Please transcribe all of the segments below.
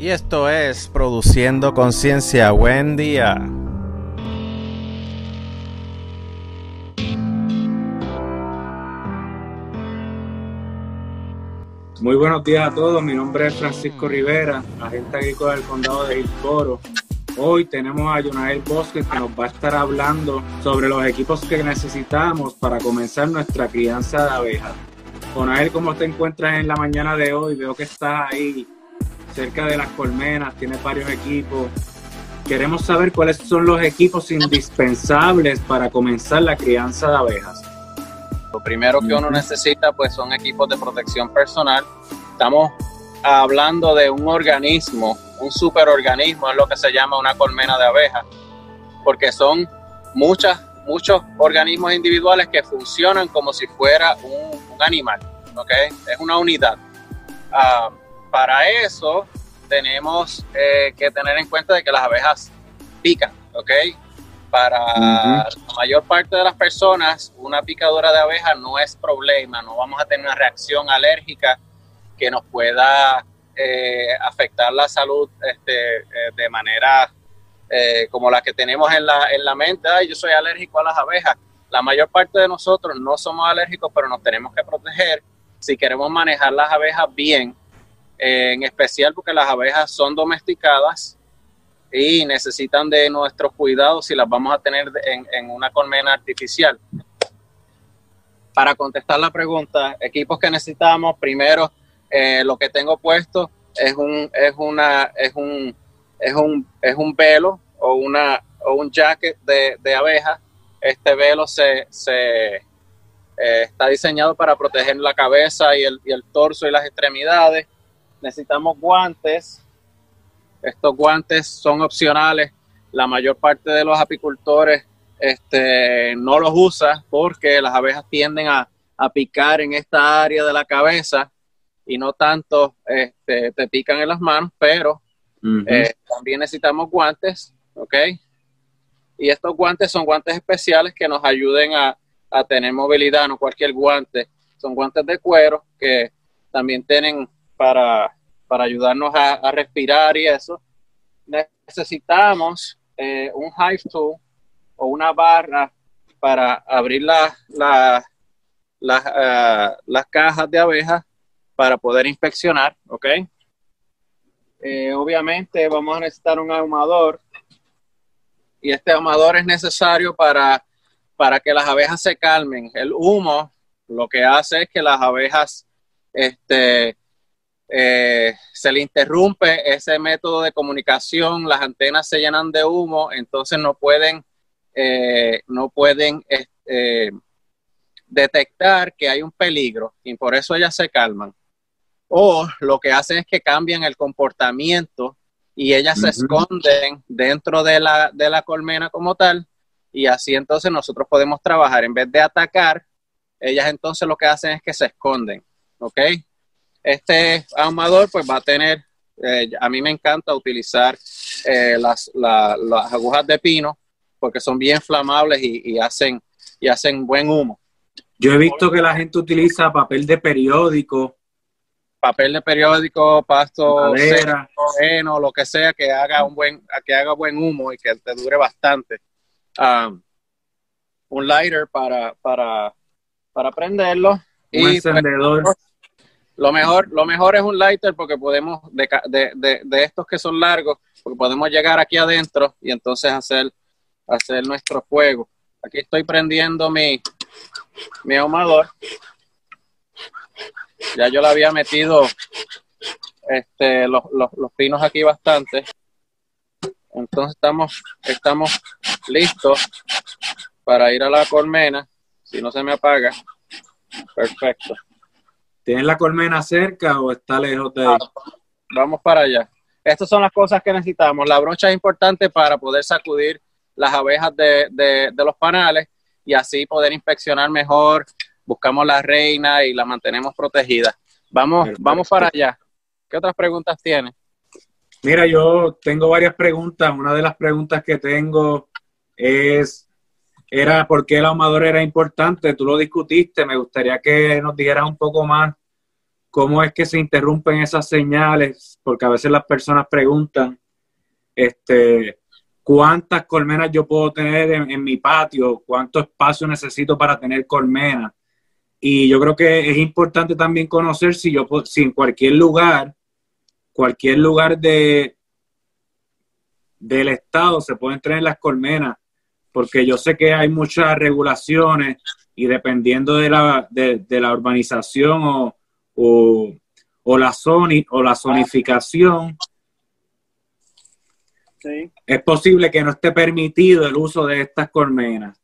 Y esto es Produciendo Conciencia. Buen día. Muy buenos días a todos. Mi nombre es Francisco Rivera, agente agrícola del condado de Hillsboro. Hoy tenemos a Jonael Bosque que nos va a estar hablando sobre los equipos que necesitamos para comenzar nuestra crianza de abejas. Jonael, ¿cómo te encuentras en la mañana de hoy? Veo que estás ahí cerca de las colmenas, tienes varios equipos. Queremos saber cuáles son los equipos indispensables para comenzar la crianza de abejas. Lo primero que uno necesita pues son equipos de protección personal. Estamos hablando de un organismo, un superorganismo, es lo que se llama una colmena de abejas, porque son muchas, muchos organismos individuales que funcionan como si fuera un, animal, ¿ok? Es una unidad. Ah, para eso tenemos eh, que tener en cuenta de que las abejas pican, ¿ok? Para la mayor parte de las personas, una picadura de abeja no es problema, no vamos a tener una reacción alérgica que nos pueda eh, afectar la salud este, eh, de manera como la que tenemos en la, en la mente. Ay, yo soy alérgico a las abejas. La mayor parte de nosotros no somos alérgicos, pero nos tenemos que proteger si queremos manejar las abejas bien, en especial porque las abejas son domesticadas y necesitan de nuestros cuidados si las vamos a tener en, una colmena artificial. Para contestar la pregunta, equipos que necesitamos, primero eh, lo que tengo puesto es un, es una, es un, es un, es un velo o una o un jacket de, de abeja. Este velo se, se eh, está diseñado para proteger la cabeza y el, y el torso y las extremidades. Necesitamos guantes, estos guantes son opcionales. La mayor parte de los apicultores este, no los usa porque las abejas tienden a, picar en esta área de la cabeza y no tanto este, te pican en las manos, pero eh, también necesitamos guantes, ¿ok? Y estos guantes son guantes especiales que nos ayuden a, a tener movilidad, no cualquier guante. Son guantes de cuero que también tienen para para ayudarnos a, respirar y eso, necesitamos eh, un hive tool o una barra para abrir la, eh, las cajas de abejas para poder inspeccionar, ¿ok? Eh, obviamente vamos a necesitar un ahumador y este ahumador es necesario para, para que las abejas se calmen. El humo lo que hace es que las abejas este, eh, se le interrumpe ese método de comunicación, las antenas se llenan de humo, entonces no pueden, eh, no pueden eh, detectar que hay un peligro y por eso ellas se calman. O lo que hacen es que cambian el comportamiento y ellas se esconden dentro de la, de la colmena como tal y así entonces nosotros podemos trabajar. En vez de atacar, ellas entonces lo que hacen es que se esconden, ¿ok? Este ahumador pues va a tener, eh, a mí me encanta utilizar eh, las, agujas de pino porque son bien flamables y, hacen, y hacen buen humo. Yo he visto que la gente utiliza papel de periódico. Papel de periódico, pasto seco, lo que sea que haga un buen, que haga buen humo y que te dure bastante. Um, un lighter para, para, para prenderlo. Un y pues, encendedor. Lo mejor, lo mejor es un lighter porque podemos, de, de, de, estos que son largos, porque podemos llegar aquí adentro y entonces hacer, hacer nuestro fuego. Aquí estoy prendiendo mi, mi ahumador. Ya yo le había metido este, los, los, los pinos aquí bastante. Entonces estamos, estamos listos para ir a la colmena. Si no se me apaga. Perfecto. ¿Tienes la colmena cerca o está lejos de ahí? Vamos para allá. Estas son las cosas que necesitamos. La brocha es importante para poder sacudir las abejas de, los panales y así poder inspeccionar mejor. Buscamos la reina y la mantenemos protegida. Vamos, vamos para allá. ¿Qué otras preguntas tienes? Mira, yo tengo varias preguntas. Una de las preguntas que tengo es era por qué el ahumador era importante. Tú lo discutiste. Me gustaría que nos dijeras un poco más cómo es que se interrumpen esas señales, porque a veces las personas preguntan, este, cuántas colmenas yo puedo tener en, mi patio, cuánto espacio necesito para tener colmenas. Y yo creo que es importante también conocer si yo si en cualquier lugar, cualquier lugar de del estado se pueden tener las colmenas, porque yo sé que hay muchas regulaciones y dependiendo de la, de, la urbanización o, o, la zoni, o la zonificación, es posible que no esté permitido el uso de estas colmenas.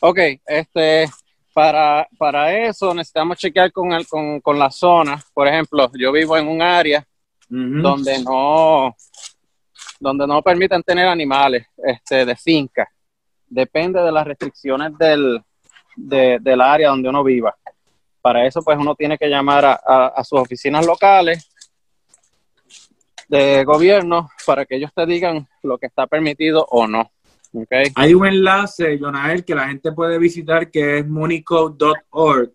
Ok, este, para, para eso necesitamos chequear con, el, con, con, la zona. Por ejemplo, yo vivo en un área donde no donde no permiten tener animales este, de finca. Depende de las restricciones del, del área donde uno viva. Para eso, pues uno tiene que llamar a, a sus oficinas locales de gobierno para que ellos te digan lo que está permitido o no. Okay. Hay un enlace, Jonael, que la gente puede visitar que es monicode.org,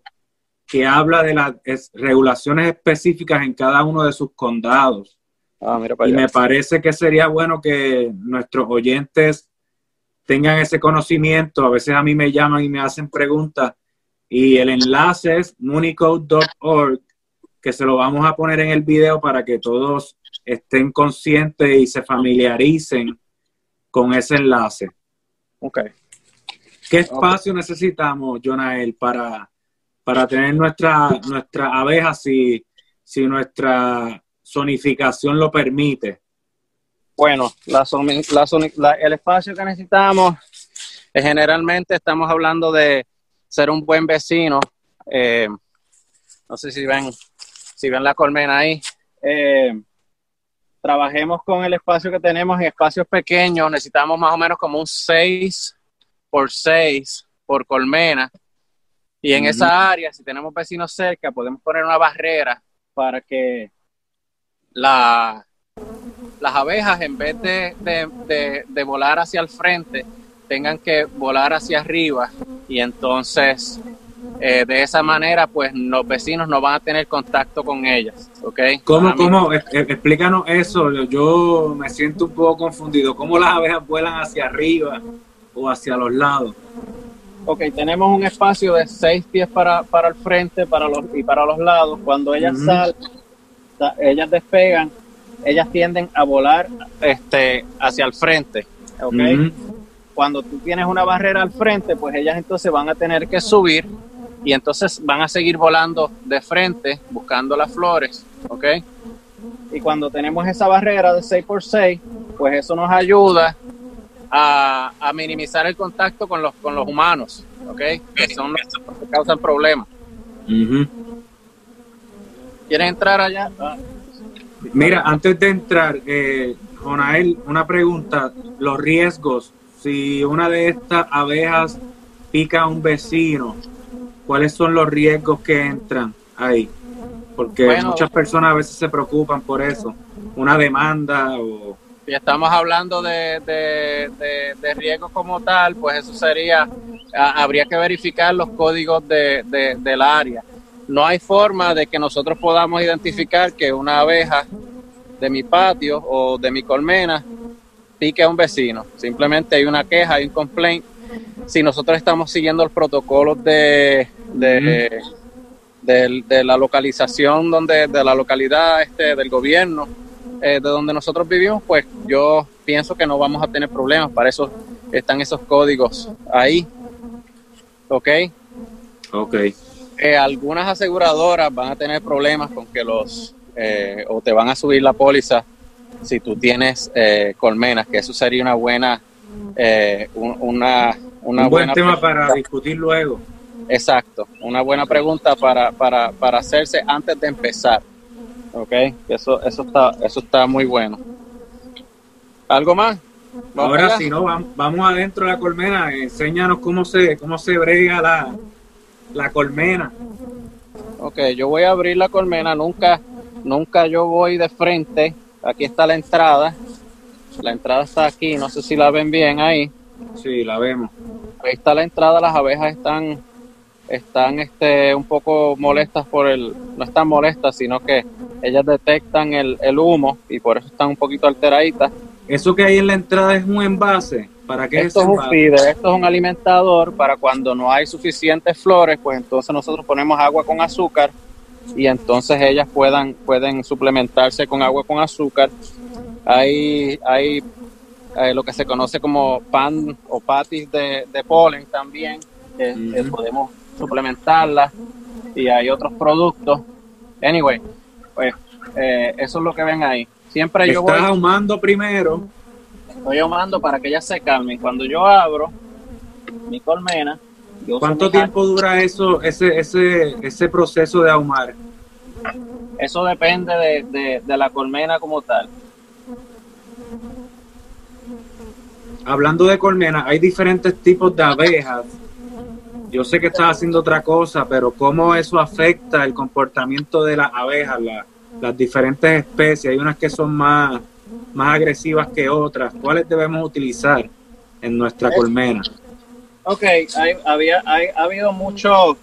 que habla de las regulaciones específicas en cada uno de sus condados. Ah, y me parece que sería bueno que nuestros oyentes tengan ese conocimiento. A veces a mí me llaman y me hacen preguntas y el enlace es monicode.org, que se lo vamos a poner en el video para que todos estén conscientes y se familiaricen con ese enlace. Ok. ¿Qué espacio necesitamos, Jonael, para, para tener nuestra, nuestra abeja si, si nuestra zonificación lo permite? Bueno, la, la, el espacio que necesitamos, eh, generalmente estamos hablando de ser un buen vecino. Eh, no sé si ven, si ven la colmena ahí. Eh, trabajemos con el espacio que tenemos en espacios pequeños, necesitamos más o menos como un 6 por 6 por colmena. Y en esa área, si tenemos vecinos cerca, podemos poner una barrera para que la, las abejas, en vez de, de volar hacia el frente, tengan que volar hacia arriba y entonces eh, de esa manera, pues los vecinos no van a tener contacto con ellas, ¿ok? ¿Cómo, cómo? Explícanos eso, yo me siento un poco confundido. ¿Cómo las abejas vuelan hacia arriba o hacia los lados? Ok, tenemos un espacio de seis pies para, para el frente para los, y para los lados. Cuando ellas salen, ellas despegan, ellas tienden a volar este, hacia el frente, ¿ok? Cuando tú tienes una barrera al frente, pues ellas entonces van a tener que subir y entonces van a seguir volando de frente buscando las flores, ¿ok? Y cuando tenemos esa barrera de 6x6, pues eso nos ayuda a, minimizar el contacto con los, con los humanos, ¿ok? Que son los que causan problemas. ¿Quieren entrar allá? Ah. Mira, antes de entrar, eh, Jonael, una pregunta, los riesgos, si una de estas abejas pica a un vecino, ¿cuáles son los riesgos que entran ahí? Porque muchas personas a veces se preocupan por eso, una demanda o... Si estamos hablando de, de, riesgos como tal, pues eso sería, habría que verificar los códigos de, del área. No hay forma de que nosotros podamos identificar que una abeja de mi patio o de mi colmena pique a un vecino. Simplemente hay una queja, hay un complaint. Si nosotros estamos siguiendo el protocolo de, de, de, la localización donde, de la localidad este, del gobierno eh, de donde nosotros vivimos, pues yo pienso que no vamos a tener problemas. Para eso están esos códigos ahí. ¿Ok? Ok. Eh, algunas aseguradoras van a tener problemas con que los, eh, o te van a subir la póliza si tú tienes colmenas, que eso sería una buena, una, una Un buen tema para discutir luego. Exacto, una buena pregunta para, para, para hacerse antes de empezar. Ok, eso, eso, está, eso está muy bueno. ¿Algo más? Ahora si no, vamos, adentro de la colmena, enséñanos cómo se, cómo se brega la, la colmena. Ok, yo voy a abrir la colmena, nunca, nunca yo voy de frente. Aquí está la entrada. La entrada está aquí, no sé si la ven bien ahí. Sí, la vemos. Ahí está la entrada, las abejas están están este, un poco molestas por el, no están molestas, sino que ellas detectan el, el humo y por eso están un poquito alteraditas. Eso que hay en la entrada es un envase. ¿Para qué esto es, un feeder, esto es un alimentador para cuando no hay suficientes flores, pues entonces nosotros ponemos agua con azúcar y entonces ellas puedan, pueden suplementarse con agua con azúcar. Hay, hay eh, lo que se conoce como pan o patis de, polen también, que, podemos suplementarla y hay otros productos. Anyway, pues eh, eso es lo que ven ahí. Siempre yo Estás ahumando primero. Estoy ahumando para que ellas se calmen. Cuando yo abro mi colmena, ¿Cuánto tiempo dura eso, ese, ese, ese proceso de ahumar? Eso depende de, de, la colmena como tal. Hablando de colmena, hay diferentes tipos de abejas. Yo sé que estás haciendo otra cosa, pero ¿cómo eso afecta el comportamiento de las abejas, las diferentes especies? Hay unas que son más, más agresivas que otras. ¿Cuáles debemos utilizar en nuestra colmena? Ok, había, ha habido mucho,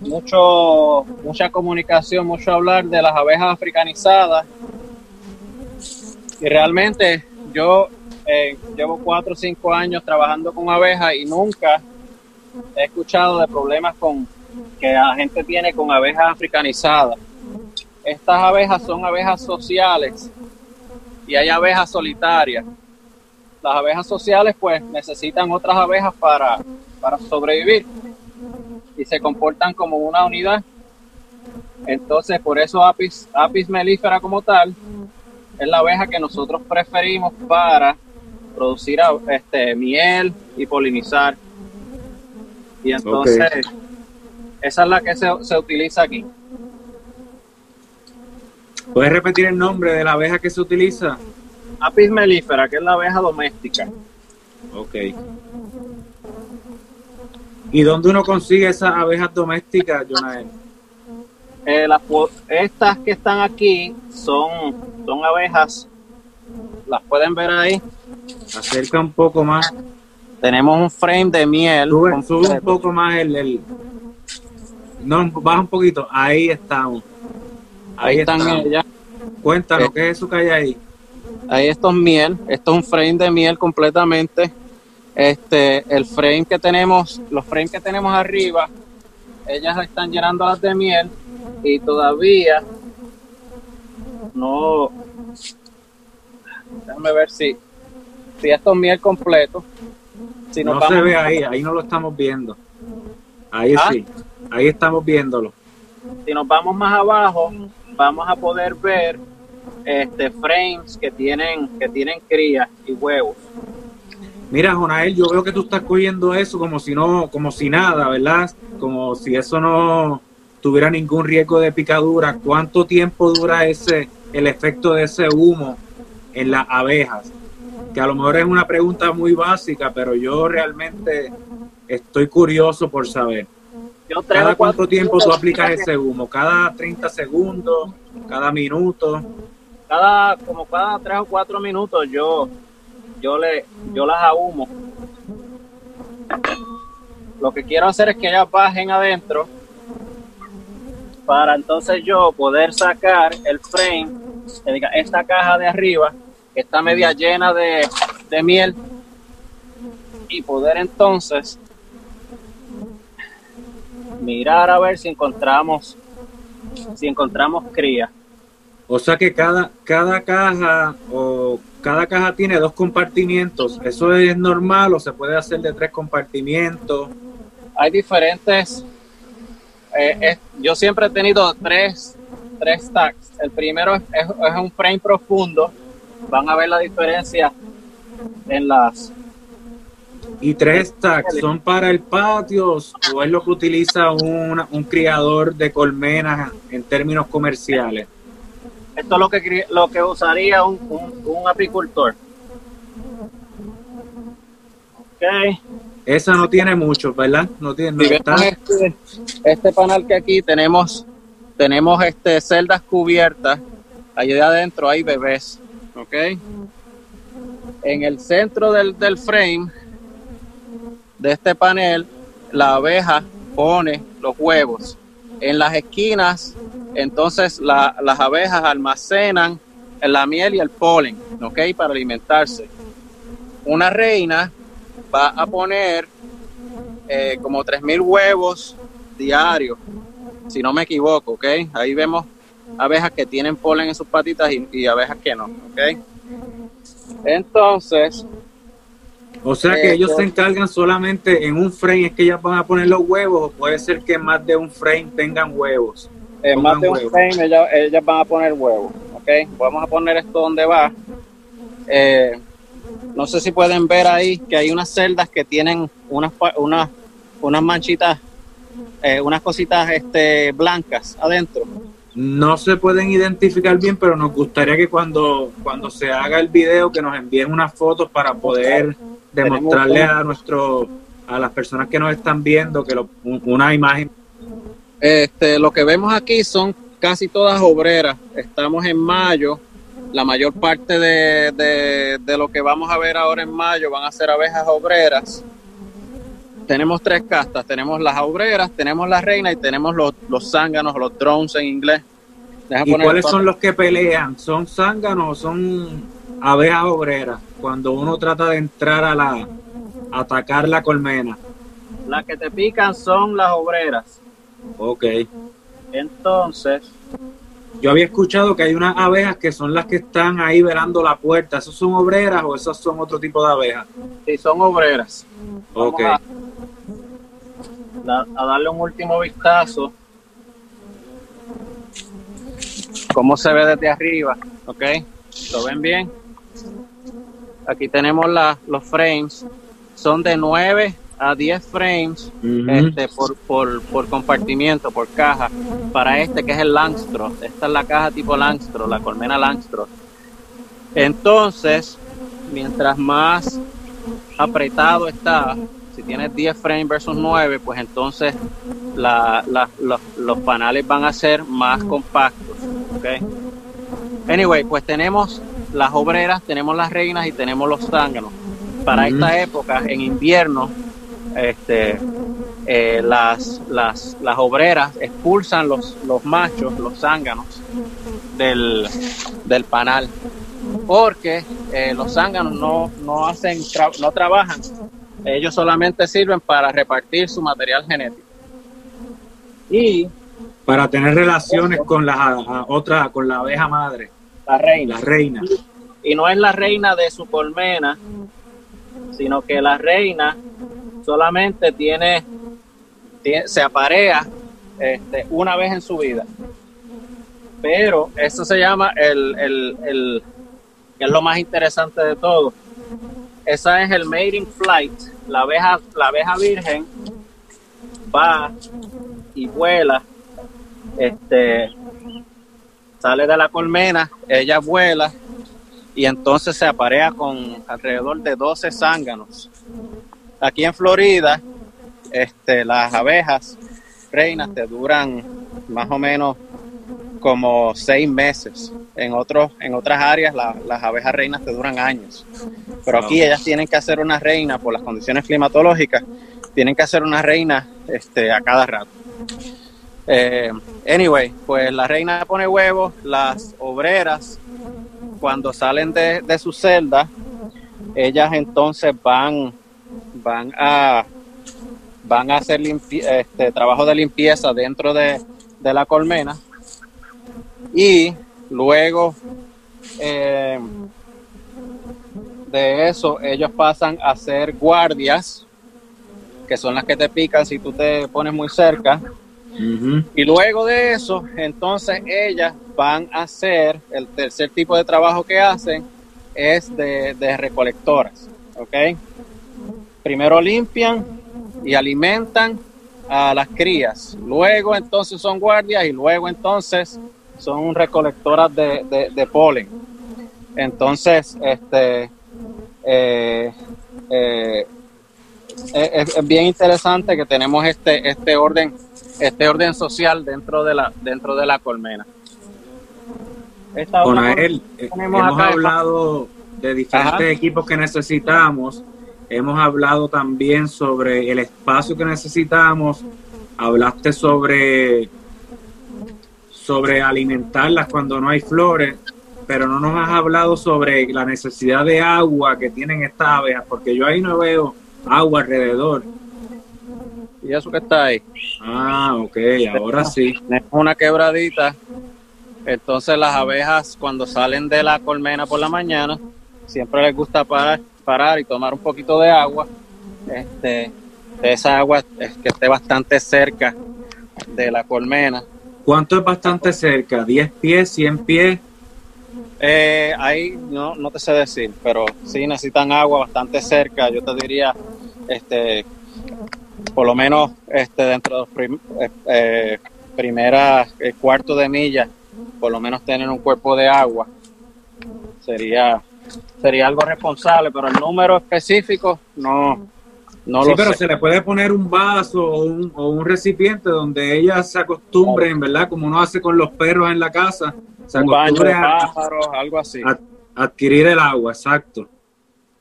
mucho, mucha comunicación, mucho hablar de las abejas africanizadas. Y realmente yo eh, llevo cuatro o cinco años trabajando con abejas y nunca he escuchado de problemas con que la gente tiene con abejas africanizadas. Estas abejas son abejas sociales y hay abejas solitarias las abejas sociales pues necesitan otras abejas para, para sobrevivir y se comportan como una unidad. Entonces, por eso Apis, Apis melífera como tal es la abeja que nosotros preferimos para producir este, miel y polinizar. Y entonces, esa es la que se, se utiliza aquí. ¿Puedes repetir el nombre de la abeja que se utiliza? Apis mellifera, que es la abeja doméstica. Ok. ¿Y dónde uno consigue esas abejas domésticas, Jonael? Eh, estas que están aquí son, son abejas, las pueden ver ahí. Acerca un poco más. Tenemos un frame de miel. Sube, un poco más el, el, No, baja un poquito. Ahí estamos. Ahí, están ellas. Cuéntanos, eh, ¿qué es eso que hay ahí? Ahí esto es miel, esto es un frame de miel completamente. Este, el frame que tenemos, los frames que tenemos arriba, ellas están llenando las de miel y todavía no. Déjame ver si, si esto es miel completo. Si no se ve ahí, ahí no lo estamos viendo. Ahí ¿Ah? sí, ahí estamos viéndolo. Si nos vamos más abajo, vamos a poder ver este, frames que tienen, que tienen crías y huevos. Mira, Jonael, yo veo que tú estás cogiendo eso como si no, como si nada, ¿verdad? Como si eso no tuviera ningún riesgo de picadura. ¿Cuánto tiempo dura ese, el efecto de ese humo en las abejas? Que a lo mejor es una pregunta muy básica, pero yo realmente estoy curioso por saber. ¿Cada cuánto tiempo tú aplicas ese humo? ¿Cada 30 segundos? ¿Cada minuto? cada como cada tres o cuatro minutos yo yo le yo las ahumo lo que quiero hacer es que ellas bajen adentro para entonces yo poder sacar el frame esta caja de arriba que está media llena de, de miel y poder entonces mirar a ver si encontramos si encontramos cría o sea que cada, cada caja o cada caja tiene dos compartimientos. ¿Eso es normal o se puede hacer de tres compartimientos? Hay diferentes. Eh, yo siempre he tenido tres, tres stacks. El primero es, un frame profundo. Van a ver la diferencia en las. ¿Y tres stacks son para el patio o es lo que utiliza un, un criador de colmenas en términos comerciales? Esto es lo que, lo que usaría un, un, apicultor. Okay. Esa no tiene mucho, ¿verdad? No tiene. este, este, panel que aquí tenemos, tenemos este celdas cubiertas. Allí adentro hay bebés, ¿ok? En el centro del, del frame de este panel, la abeja pone los huevos. En las esquinas, entonces las abejas almacenan la miel y el polen, ¿ok? Para alimentarse. Una reina va a poner eh, como 3.000 huevos diarios, si no me equivoco, ¿ok? Ahí vemos abejas que tienen polen en sus patitas y, abejas que no, ¿ok? Entonces... O sea que ellos se encargan solamente en un frame, es que ellas van a poner los huevos, o puede ser que más de un frame tengan huevos. En más de un frame ellas, ellas, van a poner huevos, ¿ok? Vamos a poner esto donde va. Eh, no sé si pueden ver ahí que hay unas celdas que tienen unas, unas, unas manchitas, eh, unas cositas este, blancas adentro no se pueden identificar bien, pero nos gustaría que cuando, cuando se haga el video que nos envíen unas fotos para poder demostrarle a nuestro a las personas que nos están viendo que una imagen. Este, lo que vemos aquí son casi todas obreras. Estamos en mayo. La mayor parte de, de lo que vamos a ver ahora en mayo van a ser abejas obreras tenemos tres castas, tenemos las obreras, tenemos la reina y tenemos los, los zánganos, los drones en inglés. ¿Y cuáles son los que pelean? ¿Son zánganos o son abejas obreras? Cuando uno trata de entrar a la atacar la colmena. Las que te pican son las obreras. Ok. Entonces. Yo había escuchado que hay unas abejas que son las que están ahí velando la puerta. ¿Esas son obreras o esas son otro tipo de abejas? Sí, son obreras. ok a darle un último vistazo. Cómo se ve desde arriba, ¿ok? ¿Lo ven bien? Aquí tenemos la, los frames. Son de 9 a 10 frames este, por, por, por, compartimiento, por caja, para este que es el Langstroth. Esta es la caja tipo Langstroth, la colmena Langstroth. Entonces, mientras más apretado está, si tienes 10 frames versus 9, pues entonces los, panales van a ser más compactos. ¿okay? Anyway, pues tenemos las obreras, tenemos las reinas y tenemos los zánganos. Para esta época, en invierno, este, eh, las, las, las, obreras expulsan los, los machos, los zánganos, del, del panal. Porque eh, los zánganos no, no, hacen no trabajan ellos solamente sirven para repartir su material genético. Y para tener relaciones con la otra, con la abeja madre. La reina. La reina. Y no es la reina de su colmena, sino que la reina solamente tiene, se aparea este, una vez en su vida. Pero eso se llama el, el, el, que es lo más interesante de todo, esa es el mating flight. La abeja, la abeja virgen va y vuela, este, sale de la colmena, ella vuela y entonces se aparea con alrededor de 12 zánganos. Aquí en Florida, este, las abejas reinas te duran más o menos como seis meses. En, otros, en otras áreas las abejas reinas te duran años. Pero aquí ellas tienen que hacer una reina por las condiciones climatológicas, tienen que hacer una reina este, a cada rato. Eh, anyway, pues la reina pone huevos, las obreras cuando salen de, de su celda, ellas entonces van, van a van a hacer este, trabajo de limpieza dentro de, de la colmena y luego eh, de eso ellos pasan a ser guardias, que son las que te pican si tú te pones muy cerca. Y luego de eso, entonces ellas van a hacer, el tercer tipo de trabajo que hacen es de, recolectoras, ¿ok? Primero limpian y alimentan a las crías, luego entonces son guardias y luego entonces son recolectoras de, polen. Entonces, este, eh, eh, es, bien interesante que tenemos este, este orden, este orden social dentro de la, dentro de la colmena. Con él eh, hemos hablado de diferentes equipos que necesitamos. Hemos hablado también sobre el espacio que necesitamos hablaste sobre, sobre alimentarlas cuando no hay flores, pero no nos has hablado sobre la necesidad de agua que tienen estas abejas, porque yo ahí no veo agua alrededor. ¿Y eso que está ahí? Ah, ok, ahora sí. Es una quebradita. Entonces las abejas cuando salen de la colmena por la mañana, siempre les gusta parar, parar y tomar un poquito de agua. Este, esa agua es que esté bastante cerca de la colmena. ¿Cuánto es bastante cerca? ¿10 pies, 100 pies? Eh, ahí no, no te sé decir, pero sí necesitan agua bastante cerca. Yo te diría, este, por lo menos este, dentro de los prim, eh, eh primera el cuarto de milla, por lo menos tener un cuerpo de agua. Sería, sería algo responsable, pero el número específico no, no sí, lo pero sé. se le puede poner un vaso o un, o un recipiente donde ellas se acostumbren, ¿verdad? Como uno hace con los perros en la casa, se acostumbren a, pájaros, algo así. a adquirir el agua, exacto.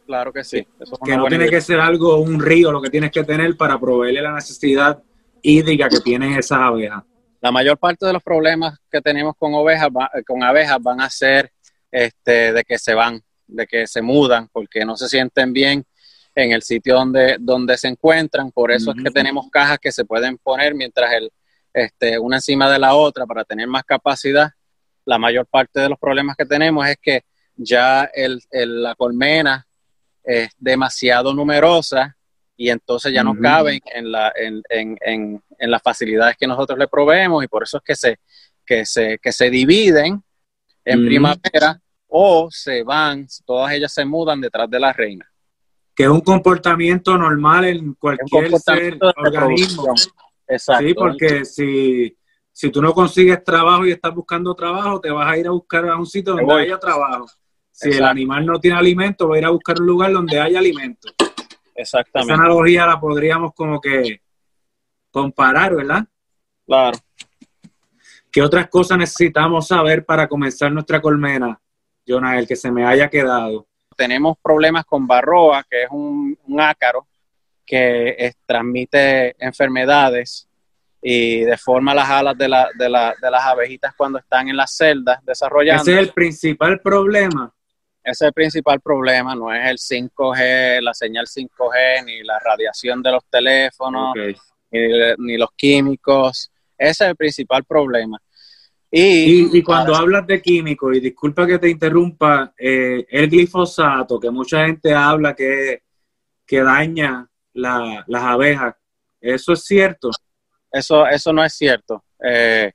Claro que sí. Eso es Que no tiene idea. que ser algo, un río, lo que tienes que tener para proveerle la necesidad hídrica que tienen esas abejas. La mayor parte de los problemas que tenemos con ovejas, con abejas van a ser este, de que se van, de que se mudan, porque no se sienten bien en el sitio donde, donde se encuentran. Por eso es que tenemos cajas que se pueden poner mientras el, este, una encima de la otra para tener más capacidad. La mayor parte de los problemas que tenemos es que ya el, el- la colmena es demasiado numerosa y entonces ya no caben en, la, en, en, en, en las facilidades que nosotros le proveemos y por eso es que se, que se, que se dividen en primavera o se van, todas ellas se mudan detrás de la reina. Que es un comportamiento normal en cualquier ser, organismo. Exacto. Sí, porque si, si tú no consigues trabajo y estás buscando trabajo, te vas a ir a buscar a un sitio donde haya trabajo. Si el animal no tiene alimento, va a ir a buscar un lugar donde haya alimento. Esa Exactamente. analogía la podríamos como que comparar, ¿verdad? Claro. ¿Qué otras cosas necesitamos saber para comenzar nuestra colmena, Jonah, el que se me haya quedado? tenemos problemas con barroa, que es un, un ácaro que es- transmite enfermedades y deforma las alas de, la- de la- de las abejitas cuando están en las celdas desarrollando. Ese es el principal problema. Ese es el principal problema, no es el 5G, la señal 5G, ni la radiación de los teléfonos, ni, ni los químicos. Ese es el principal problema. Y, Y, y cuando hablas de químicos, y disculpa que te interrumpa, eh, el glifosato, que mucha gente habla que, que daña la- las abejas, ¿eso es cierto? Eso, eso no es cierto. Eh,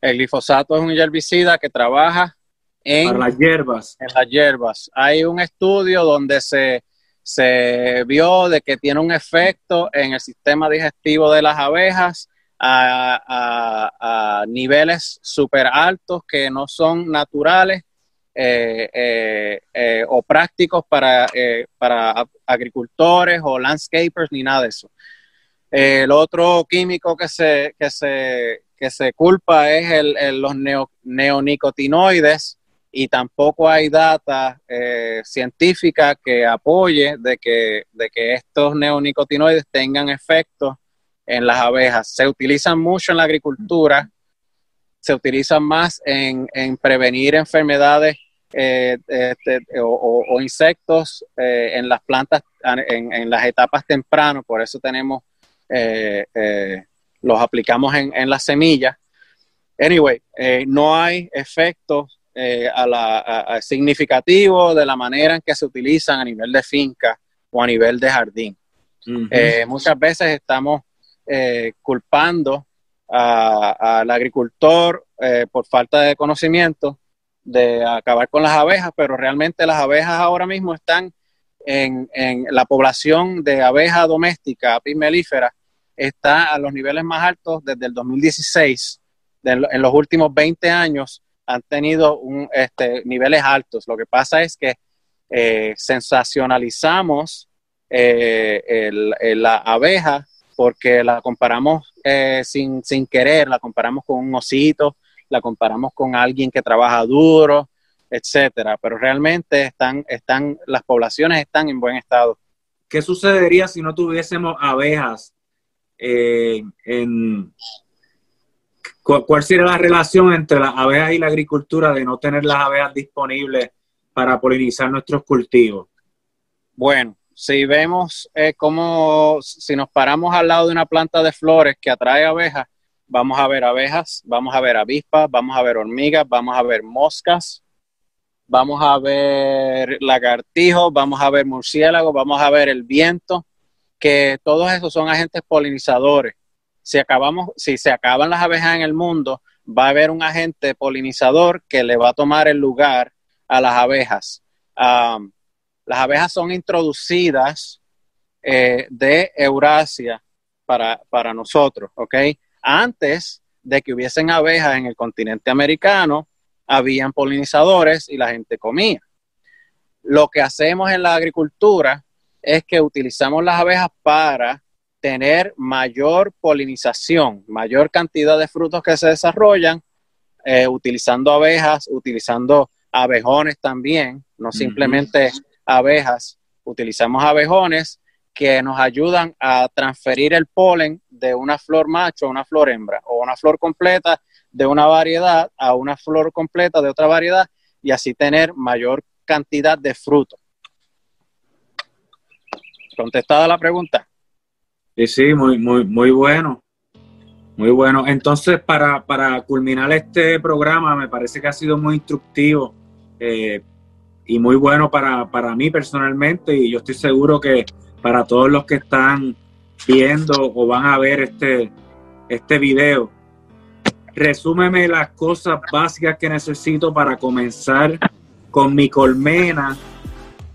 el glifosato es un herbicida que trabaja en, Para las hierbas. en las hierbas. Hay un estudio donde se, se vio de que tiene un efecto en el sistema digestivo de las abejas a, a- a niveles súper altos que no son naturales eh, eh, eh, o prácticos para, para ag- agricultores o landscapers ni nada de eso. El otro químico que se, que se, que se culpa es el, el- los neo- neonicotinoides y tampoco hay data eh, científica que apoye de que, de que estos neonicotinoides tengan efectos en las abejas. Se utilizan mucho en la agricultura, se utilizan más en, en prevenir enfermedades eh, este, o, insectos eh, en las plantas, en, en las etapas tempranas, por eso tenemos, los aplicamos en, en las semillas. Anyway, no hay efectos eh, a la, a- a significativo de la manera en que se utilizan a nivel de finca o a nivel de jardín. Eh, muchas veces estamos eh, culpando a- al agricultor eh, por falta de conocimiento de acabar con las abejas, pero realmente las abejas ahora mismo están en, en la población de abeja doméstica, apis melífera, está a los niveles más altos desde el 2016. De lo- en los últimos 20 años han tenido un, este, niveles altos. Lo que pasa es que eh, sensacionalizamos eh, el- la abeja porque la comparamos eh, sin, sin querer, la comparamos con un osito, la comparamos con alguien que trabaja duro, etcétera. Pero realmente están, están, las poblaciones están en buen estado. ¿Qué sucedería si no tuviésemos abejas eh, en cuál sería la relación entre las abejas y la agricultura de no tener las abejas disponibles para polinizar nuestros cultivos. Bueno, si vemos eh, cómo, si nos paramos al lado de una planta de flores que atrae abejas, vamos a ver abejas, vamos a ver avispas, vamos a ver hormigas, vamos a ver moscas, vamos a ver lagartijos, vamos a ver murciélagos, vamos a ver el viento, que todos esos son agentes polinizadores. Si, acabamos, si se acaban las abejas en el mundo, va a haber un agente polinizador que le va a tomar el lugar a las abejas. las abejas son introducidas eh, de Eurasia para, para nosotros, ¿ok? Antes de que hubiesen abejas en el continente americano, habían polinizadores y la gente comía. Lo que hacemos en la agricultura es que utilizamos las abejas para tener mayor polinización, mayor cantidad de frutos que se desarrollan, eh, utilizando abejas, utilizando abejones también, no simplemente abejas, utilizamos abejones que nos ayudan a transferir el polen de una flor macho a una flor hembra o una flor completa de una variedad a una flor completa de otra variedad y así tener mayor cantidad de fruto. ¿Contestada la pregunta? Sí, sí, muy, muy, muy bueno. Muy bueno. Entonces, para, culminar este programa, me parece que ha sido muy instructivo eh, y muy bueno para, para mí personalmente y yo estoy seguro que para todos los que están viendo o van a ver este, este video resúmeme las cosas básicas que necesito para comenzar con mi colmena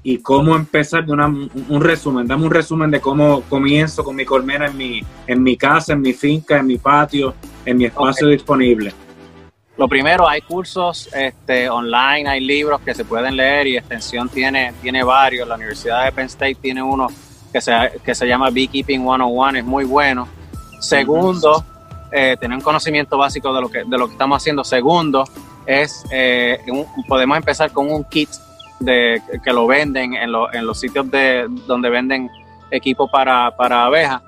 y cómo empezar de una, un resumen. Dame un resumen de cómo comienzo con mi colmena en mi, en mi casa, en mi finca, en mi patio, en mi espacio disponible. Lo primero, hay cursos este, online, hay libros que se pueden leer y Extensión tiene, tiene varios. La Universidad de Penn State tiene uno que se, que se llama Beekeeping 101, es muy bueno. Segundo, eh, tener un conocimiento básico de lo que, de lo que estamos haciendo. Segundo, es eh, podemos empezar con un kit de, que lo venden en, en los sitios de, donde venden equipo para, para abejas,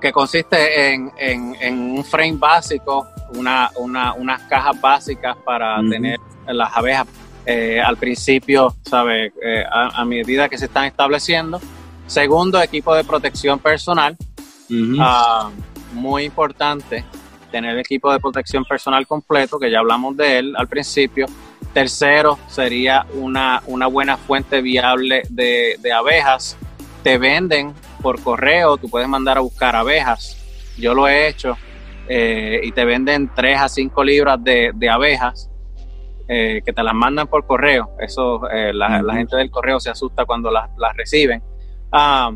que consiste en, en, un frame básico, una, una, unas cajas básicas para tener las abejas eh, al principio, ¿sabe? a, medida que se están estableciendo. Segundo, equipo de protección personal muy importante tener equipo de protección personal completo, que ya hablamos de él al principio. Tercero, sería una, una buena fuente viable de, abejas. Te venden por correo, tú puedes mandar a buscar abejas. Yo lo he hecho eh, y te venden 3 a 5 libras de, abejas eh, que te las mandan por correo. Eso, eh, la, gente del correo se asusta cuando las, reciben. Ah,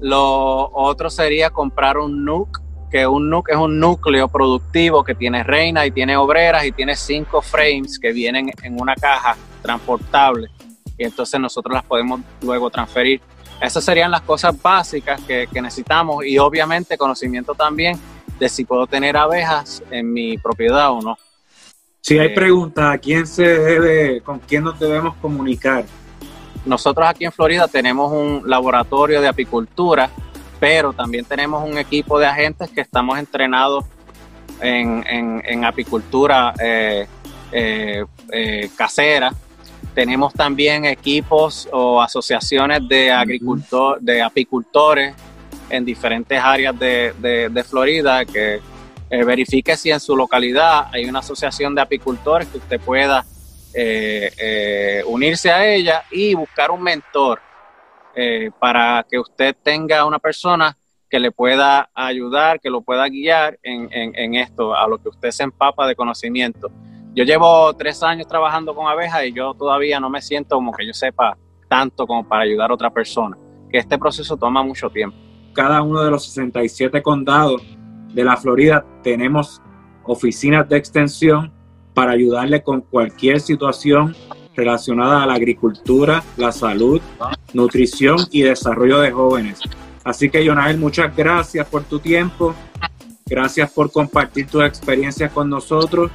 lo otro sería comprar un NUC, que un NUC es un núcleo productivo que tiene reina y tiene obreras y tiene cinco frames que vienen en una caja transportable y entonces nosotros las podemos luego transferir. Esas serían las cosas básicas que, necesitamos y obviamente conocimiento también de si puedo tener abejas en mi propiedad o no. Si hay eh, preguntas, ¿a quién se debe, con quién nos debemos comunicar? Nosotros aquí en Florida tenemos un laboratorio de apicultura, pero también tenemos un equipo de agentes que estamos entrenados en, apicultura eh, eh, eh, casera. Tenemos también equipos o asociaciones de, agricultor, de apicultores en diferentes áreas de, Florida que verifique si en su localidad hay una asociación de apicultores que usted pueda unirse a ella y buscar un mentor eh, para que usted tenga una persona que le pueda ayudar, que lo pueda guiar en, esto, a lo que usted se empapa de conocimiento. Yo llevo tres años trabajando con abejas y yo todavía no me siento como que yo sepa tanto como para ayudar a otra persona, que este proceso toma mucho tiempo. Cada uno de los 67 condados de la Florida tenemos oficinas de extensión para ayudarle con cualquier situación relacionada a la agricultura, la salud, nutrición y desarrollo de jóvenes. Así que, Jonael, muchas gracias por tu tiempo. Gracias por compartir tus experiencias con nosotros.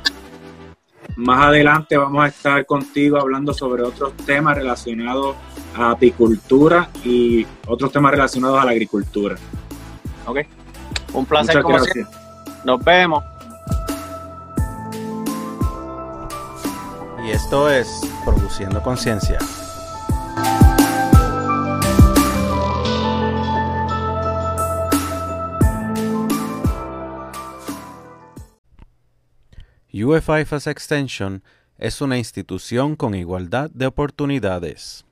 Más adelante vamos a estar contigo hablando sobre otros temas relacionados a apicultura y otros temas relacionados a la agricultura. Ok. Un placer como siempre. Nos vemos. Y esto es Produciendo Conciencia. UFI Extension es una institución con igualdad de oportunidades.